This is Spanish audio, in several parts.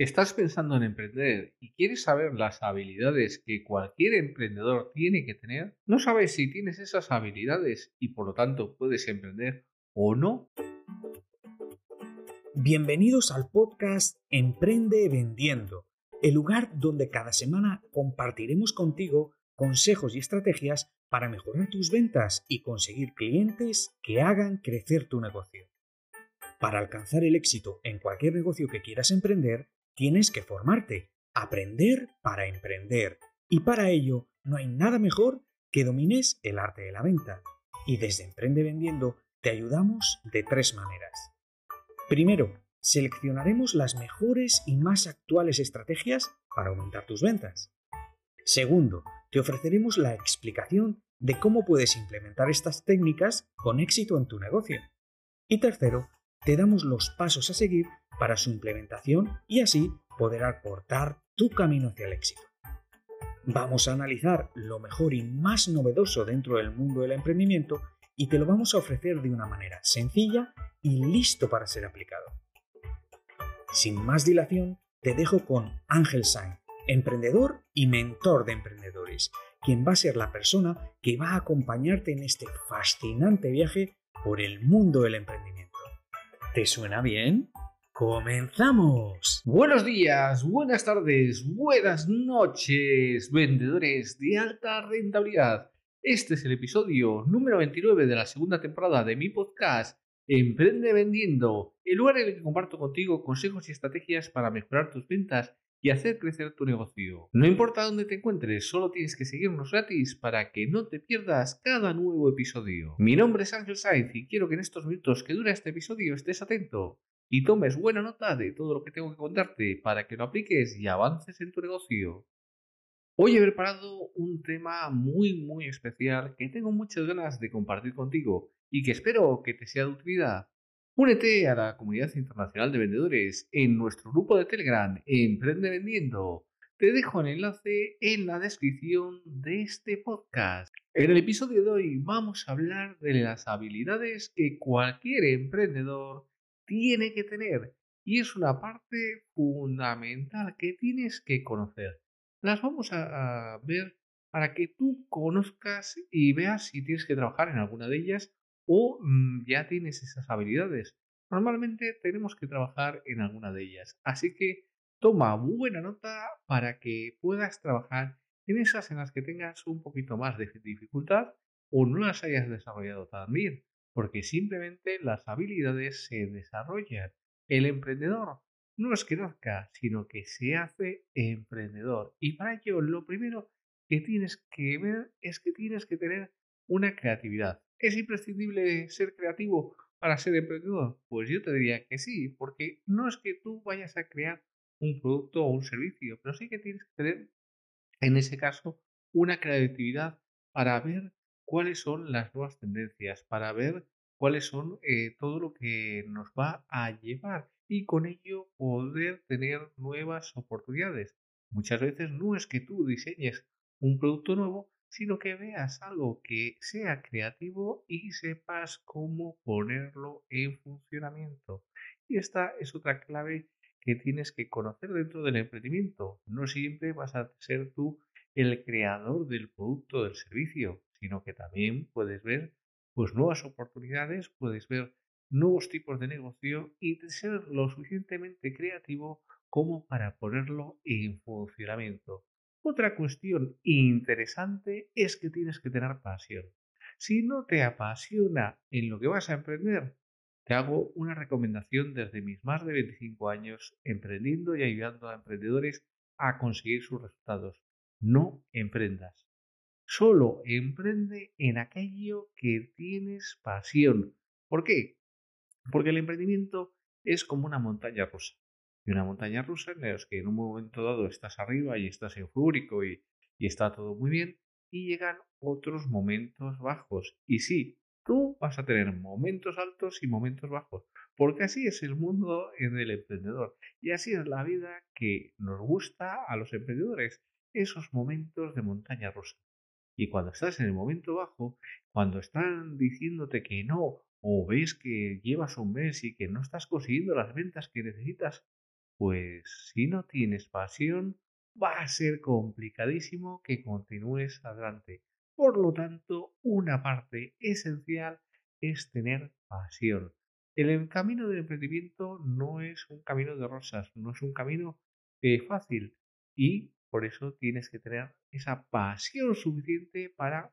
¿Estás pensando en emprender y quieres saber las habilidades que cualquier emprendedor tiene que tener? ¿No sabes si tienes esas habilidades y por lo tanto puedes emprender o no? Bienvenidos al podcast Emprende Vendiendo, el lugar donde cada semana compartiremos contigo consejos y estrategias para mejorar tus ventas y conseguir clientes que hagan crecer tu negocio. Para alcanzar el éxito en cualquier negocio que quieras emprender, tienes que formarte, aprender para emprender. Y para ello no hay nada mejor que domines el arte de la venta. Y desde Emprende Vendiendo te ayudamos de tres maneras. Primero, seleccionaremos las mejores y más actuales estrategias para aumentar tus ventas. Segundo, te ofreceremos la explicación de cómo puedes implementar estas técnicas con éxito en tu negocio. Y tercero, te damos los pasos a seguir para su implementación y así poder aportar tu camino hacia el éxito. Vamos a analizar lo mejor y más novedoso dentro del mundo del emprendimiento y te lo vamos a ofrecer de una manera sencilla y listo para ser aplicado. Sin más dilación, te dejo con Ángel Sainz, emprendedor y mentor de emprendedores, quien va a ser la persona que va a acompañarte en este fascinante viaje por el mundo del emprendimiento. ¿Te suena bien? ¡Comenzamos! Buenos días, buenas tardes, buenas noches, vendedores de alta rentabilidad. Este es el episodio número 29 de la segunda temporada de mi podcast Emprende Vendiendo, el lugar en el que comparto contigo consejos y estrategias para mejorar tus ventas y hacer crecer tu negocio. No importa dónde te encuentres, solo tienes que seguirnos gratis para que no te pierdas cada nuevo episodio. Mi nombre es Ángel Sainz y quiero que en estos minutos que dura este episodio estés atento y tomes buena nota de todo lo que tengo que contarte para que lo apliques y avances en tu negocio. Hoy he preparado un tema muy muy especial que tengo muchas ganas de compartir contigo y que espero que te sea de utilidad. Únete a la comunidad internacional de vendedores en nuestro grupo de Telegram Emprende Vendiendo. Te dejo el enlace en la descripción de este podcast. En el episodio de hoy vamos a hablar de las habilidades que cualquier emprendedor tiene que tener y es una parte fundamental que tienes que conocer. Las vamos a, ver para que tú conozcas y veas si tienes que trabajar en alguna de ellas o mm, ya tienes esas habilidades. Normalmente tenemos que trabajar en alguna de ellas, así que toma buena nota para que puedas trabajar en esas en las que tengas un poquito más de dificultad o no las hayas desarrollado tan bien, porque simplemente las habilidades se desarrollan. El emprendedor no es que nazca, sino que se hace emprendedor. Y para ello lo primero que tienes que ver es que tienes que tener una creatividad. ¿Es imprescindible ser creativo para ser emprendedor? Pues yo te diría que sí, porque no es que tú vayas a crear un producto o un servicio, pero sí que tienes que tener, en ese caso, una creatividad para ver cuáles son las nuevas tendencias, para ver cuáles son eh, todo lo que nos va a llevar y con ello poder tener nuevas oportunidades. Muchas veces no es que tú diseñes un producto nuevo, sino que veas algo que sea creativo y sepas cómo ponerlo en funcionamiento. Y esta es otra clave que tienes que conocer dentro del emprendimiento. No siempre vas a ser tú el creador del producto o del servicio, sino que también puedes ver pues nuevas oportunidades, puedes ver nuevos tipos de negocio y ser lo suficientemente creativo como para ponerlo en funcionamiento. Otra cuestión interesante es que tienes que tener pasión. Si no te apasiona en lo que vas a emprender, te hago una recomendación desde mis más de 25 años emprendiendo y ayudando a emprendedores a conseguir sus resultados. No emprendas. Solo emprende en aquello que tienes pasión. ¿Por qué? Porque el emprendimiento es como una montaña rusa y una montaña rusa en la que en un momento dado estás arriba y estás eufórico y, y está todo muy bien y llegan otros momentos bajos. Y sí, tú vas a tener momentos altos y momentos bajos, porque así es el mundo en el emprendedor y así es la vida que nos gusta a los emprendedores, esos momentos de montaña rusa. Y cuando estás en el momento bajo, cuando están diciéndote que no, o ves que llevas un mes y que no estás consiguiendo las ventas que necesitas, pues si no tienes pasión, va a ser complicadísimo que continúes adelante. Por lo tanto, una parte esencial es tener pasión. El camino del emprendimiento no es un camino de rosas, no es un camino eh, fácil y por eso tienes que tener esa pasión suficiente para,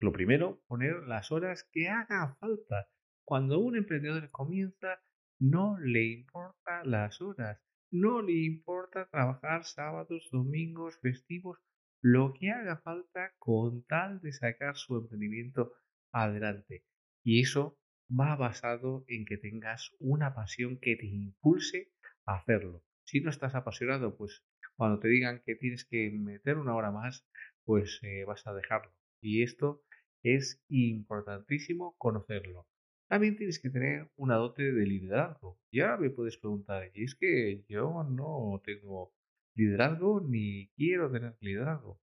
lo primero, poner las horas que haga falta. Cuando un emprendedor comienza, no le importa las horas, no le importa trabajar sábados, domingos, festivos, lo que haga falta con tal de sacar su emprendimiento adelante. Y eso va basado en que tengas una pasión que te impulse a hacerlo. Si no estás apasionado, pues cuando te digan que tienes que meter una hora más, pues eh, vas a dejarlo. Y esto es importantísimo conocerlo. También tienes que tener una dote de liderazgo. Ya me puedes preguntar, y es que yo no tengo liderazgo ni quiero tener liderazgo.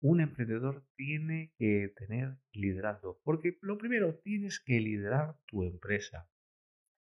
Un emprendedor tiene que tener liderazgo, porque lo primero tienes que liderar tu empresa.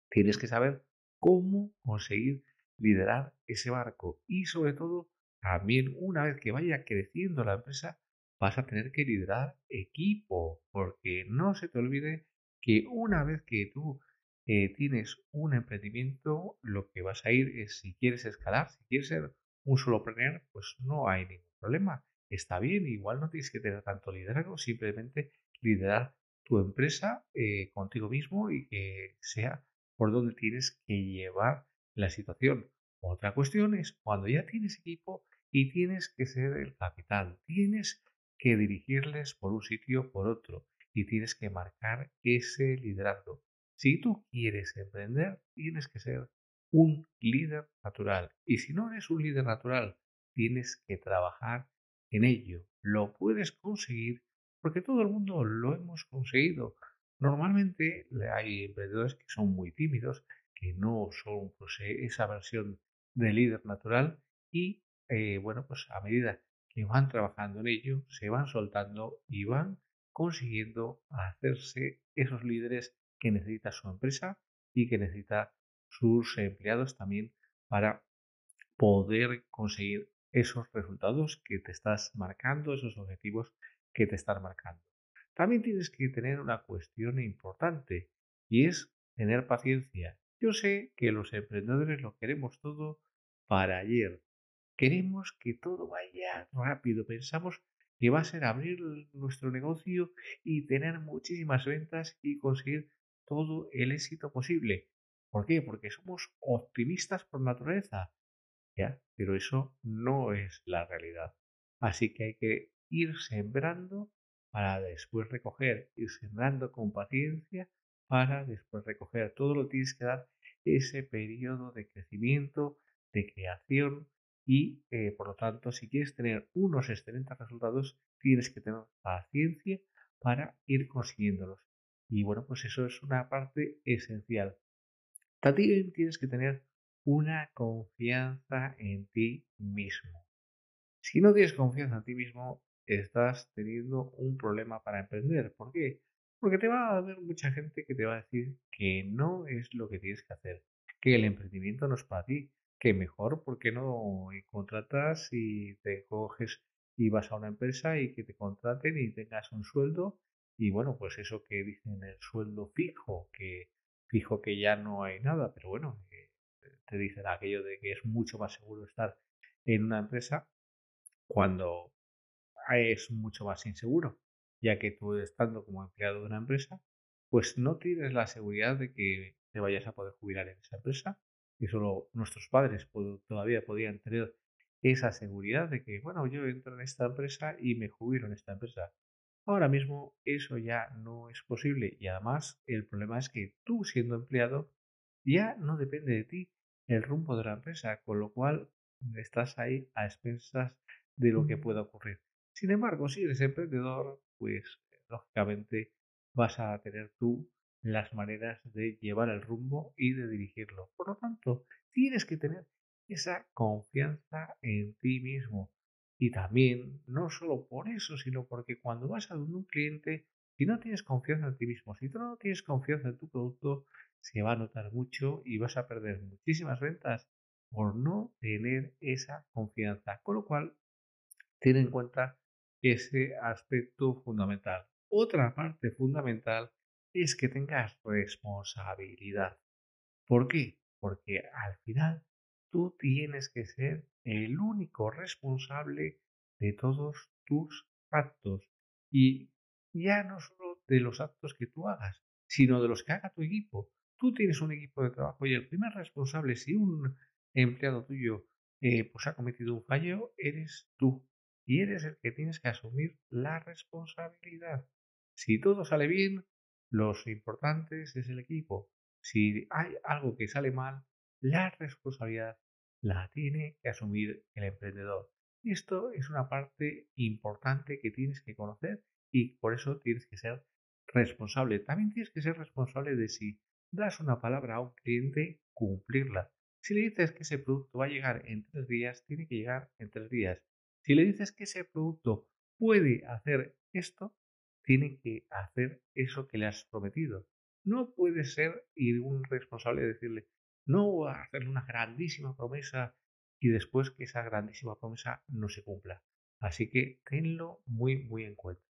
Tienes que saber cómo conseguir liderar ese barco y sobre todo también una vez que vaya creciendo la empresa vas a tener que liderar equipo, porque no se te olvide que una vez que tú eh, tienes un emprendimiento, lo que vas a ir es si quieres escalar, si quieres ser un solopreneur, pues no hay ningún problema. Está bien, igual no tienes que tener tanto liderazgo, simplemente liderar tu empresa eh, contigo mismo y que sea por donde tienes que llevar la situación. Otra cuestión es cuando ya tienes equipo y tienes que ser el capital, tienes que dirigirles por un sitio por otro y tienes que marcar ese liderazgo. Si tú quieres emprender, tienes que ser un líder natural. Y si no eres un líder natural, tienes que trabajar en ello. Lo puedes conseguir porque todo el mundo lo hemos conseguido. Normalmente hay emprendedores que son muy tímidos, que no son pues, e, esa versión de líder natural y eh, bueno, pues a medida que van trabajando en ello, se van soltando y van consiguiendo hacerse esos líderes que necesita su empresa y que necesita sus empleados también para poder conseguir esos resultados que te estás marcando, esos objetivos que te estás marcando. También tienes que tener una cuestión importante y es tener paciencia. Yo sé que los emprendedores lo queremos todo para ayer. Queremos que todo vaya rápido. Pensamos que va a ser abrir nuestro negocio y tener muchísimas ventas y conseguir todo el éxito posible. ¿Por qué? Porque somos optimistas por naturaleza. ¿ya? Pero eso no es la realidad. Así que hay que ir sembrando para después recoger, ir sembrando con paciencia para después recoger. Todo lo tienes que dar ese periodo de crecimiento, de creación y eh, por lo tanto si quieres tener unos excelentes resultados tienes que tener paciencia para ir consiguiéndolos. Y bueno, pues eso es una parte esencial. También tienes que tener una confianza en ti mismo. Si no tienes confianza en ti mismo, estás teniendo un problema para emprender. ¿Por qué? Porque te va a haber mucha gente que te va a decir que no es lo que tienes que hacer, que el emprendimiento no es para ti, que mejor, ¿por qué no contratas y te coges y vas a una empresa y que te contraten y tengas un sueldo? Y bueno, pues eso que dicen el sueldo fijo, que fijo que ya no hay nada, pero bueno, eh, te dicen aquello de que es mucho más seguro estar en una empresa cuando es mucho más inseguro, ya que tú estando como empleado de una empresa, pues no tienes la seguridad de que te vayas a poder jubilar en esa empresa y solo nuestros padres todavía podían tener esa seguridad de que, bueno, yo entro en esta empresa y me jubilo en esta empresa. Ahora mismo eso ya no es posible y además el problema es que tú siendo empleado ya no depende de ti el rumbo de la empresa, con lo cual estás ahí a expensas de lo que pueda ocurrir. Sin embargo, si eres emprendedor, pues lógicamente vas a tener tú las maneras de llevar el rumbo y de dirigirlo. Por lo tanto, tienes que tener esa confianza en ti mismo. Y también, no solo por eso, sino porque cuando vas a un cliente, si no tienes confianza en ti mismo, si tú no tienes confianza en tu producto, se va a notar mucho y vas a perder muchísimas ventas. por no tener esa confianza. Con lo cual, ten en cuenta ese aspecto fundamental. Otra parte fundamental es que tengas responsabilidad. ¿Por qué? Porque al final tú tienes que ser el único responsable de todos tus actos y ya no solo de los actos que tú hagas, sino de los que haga tu equipo. Tú tienes un equipo de trabajo y el primer responsable, si un empleado tuyo eh, pues ha cometido un fallo, eres tú. Y eres el que tienes que asumir la responsabilidad. Si todo sale bien, los importantes es el equipo. Si hay algo que sale mal, la responsabilidad la tiene que asumir el emprendedor. Esto es una parte importante que tienes que conocer y por eso tienes que ser responsable. También tienes que ser responsable de si das una palabra a un cliente, cumplirla. Si le dices que ese producto va a llegar en tres días, tiene que llegar en tres días. Si le dices que ese producto puede hacer esto, tiene que hacer eso que le has prometido. No puede ser un responsable decirle, no a hacerle una grandísima promesa y después que esa grandísima promesa no se cumpla. Así que tenlo muy, muy en cuenta.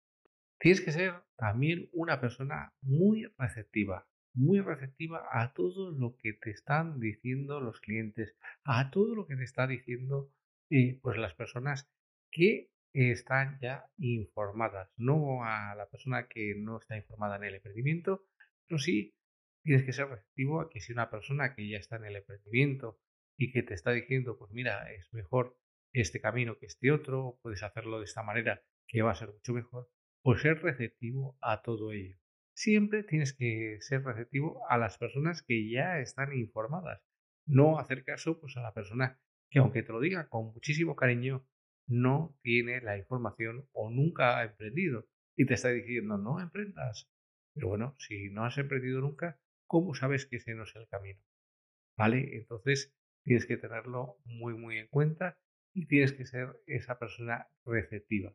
Tienes que ser también una persona muy receptiva, muy receptiva a todo lo que te están diciendo los clientes, a todo lo que te está diciendo eh, pues las personas que están ya informadas, no a la persona que no está informada en el emprendimiento, pero sí tienes que ser receptivo a que si una persona que ya está en el emprendimiento y que te está diciendo, pues mira, es mejor este camino que este otro, puedes hacerlo de esta manera que va a ser mucho mejor, pues ser receptivo a todo ello. Siempre tienes que ser receptivo a las personas que ya están informadas, no hacer caso pues a la persona que aunque te lo diga con muchísimo cariño, no tiene la información o nunca ha emprendido y te está diciendo no emprendas. Pero bueno, si no has emprendido nunca, ¿cómo sabes que ese no es el camino? ¿Vale? Entonces tienes que tenerlo muy, muy en cuenta y tienes que ser esa persona receptiva.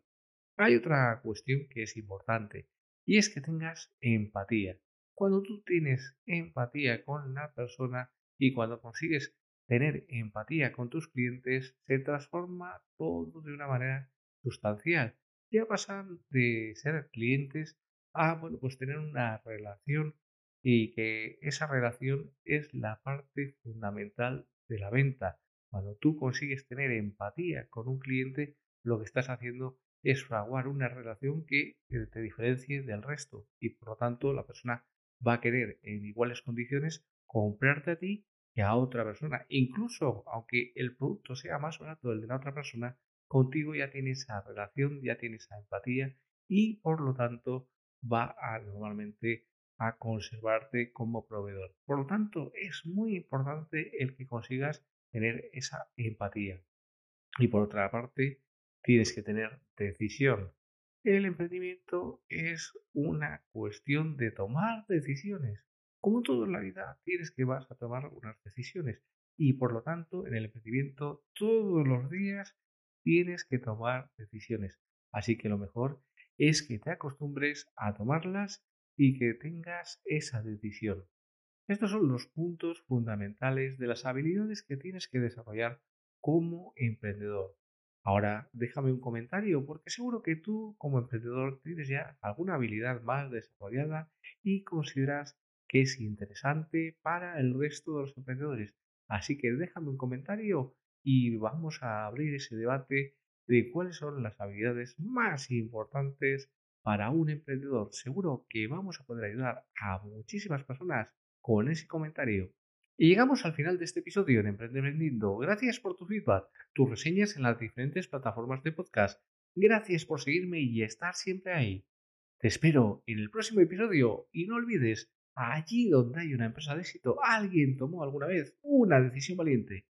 Hay otra cuestión que es importante y es que tengas empatía. Cuando tú tienes empatía con la persona y cuando consigues tener empatía con tus clientes, se transforma todo de una manera sustancial. Ya pasan de ser clientes a, bueno, pues tener una relación y que esa relación es la parte fundamental de la venta. Cuando tú consigues tener empatía con un cliente, lo que estás haciendo es fraguar una relación que te diferencie del resto y por lo tanto la persona va a querer en iguales condiciones comprarte a ti que a otra persona. Incluso aunque el producto sea más barato del de la otra persona, contigo ya tiene esa relación, ya tiene esa empatía y por lo tanto va a normalmente a conservarte como proveedor. Por lo tanto, es muy importante el que consigas tener esa empatía. Y por otra parte, tienes que tener decisión. El emprendimiento es una cuestión de tomar decisiones. Como todo en la vida, tienes que vas a tomar unas decisiones y por lo tanto en el emprendimiento todos los días tienes que tomar decisiones. Así que lo mejor es que te acostumbres a tomarlas y que tengas esa decisión. Estos son los puntos fundamentales de las habilidades que tienes que desarrollar como emprendedor. Ahora déjame un comentario porque seguro que tú como emprendedor tienes ya alguna habilidad más desarrollada y consideras que es interesante para el resto de los emprendedores. Así que déjame un comentario y vamos a abrir ese debate de cuáles son las habilidades más importantes para un emprendedor. Seguro que vamos a poder ayudar a muchísimas personas con ese comentario. Y llegamos al final de este episodio en Emprende Vendiendo. Gracias por tu feedback, tus reseñas en las diferentes plataformas de podcast. Gracias por seguirme y estar siempre ahí. Te espero en el próximo episodio y no olvides Allí donde hay una empresa de éxito, alguien tomó alguna vez una decisión valiente.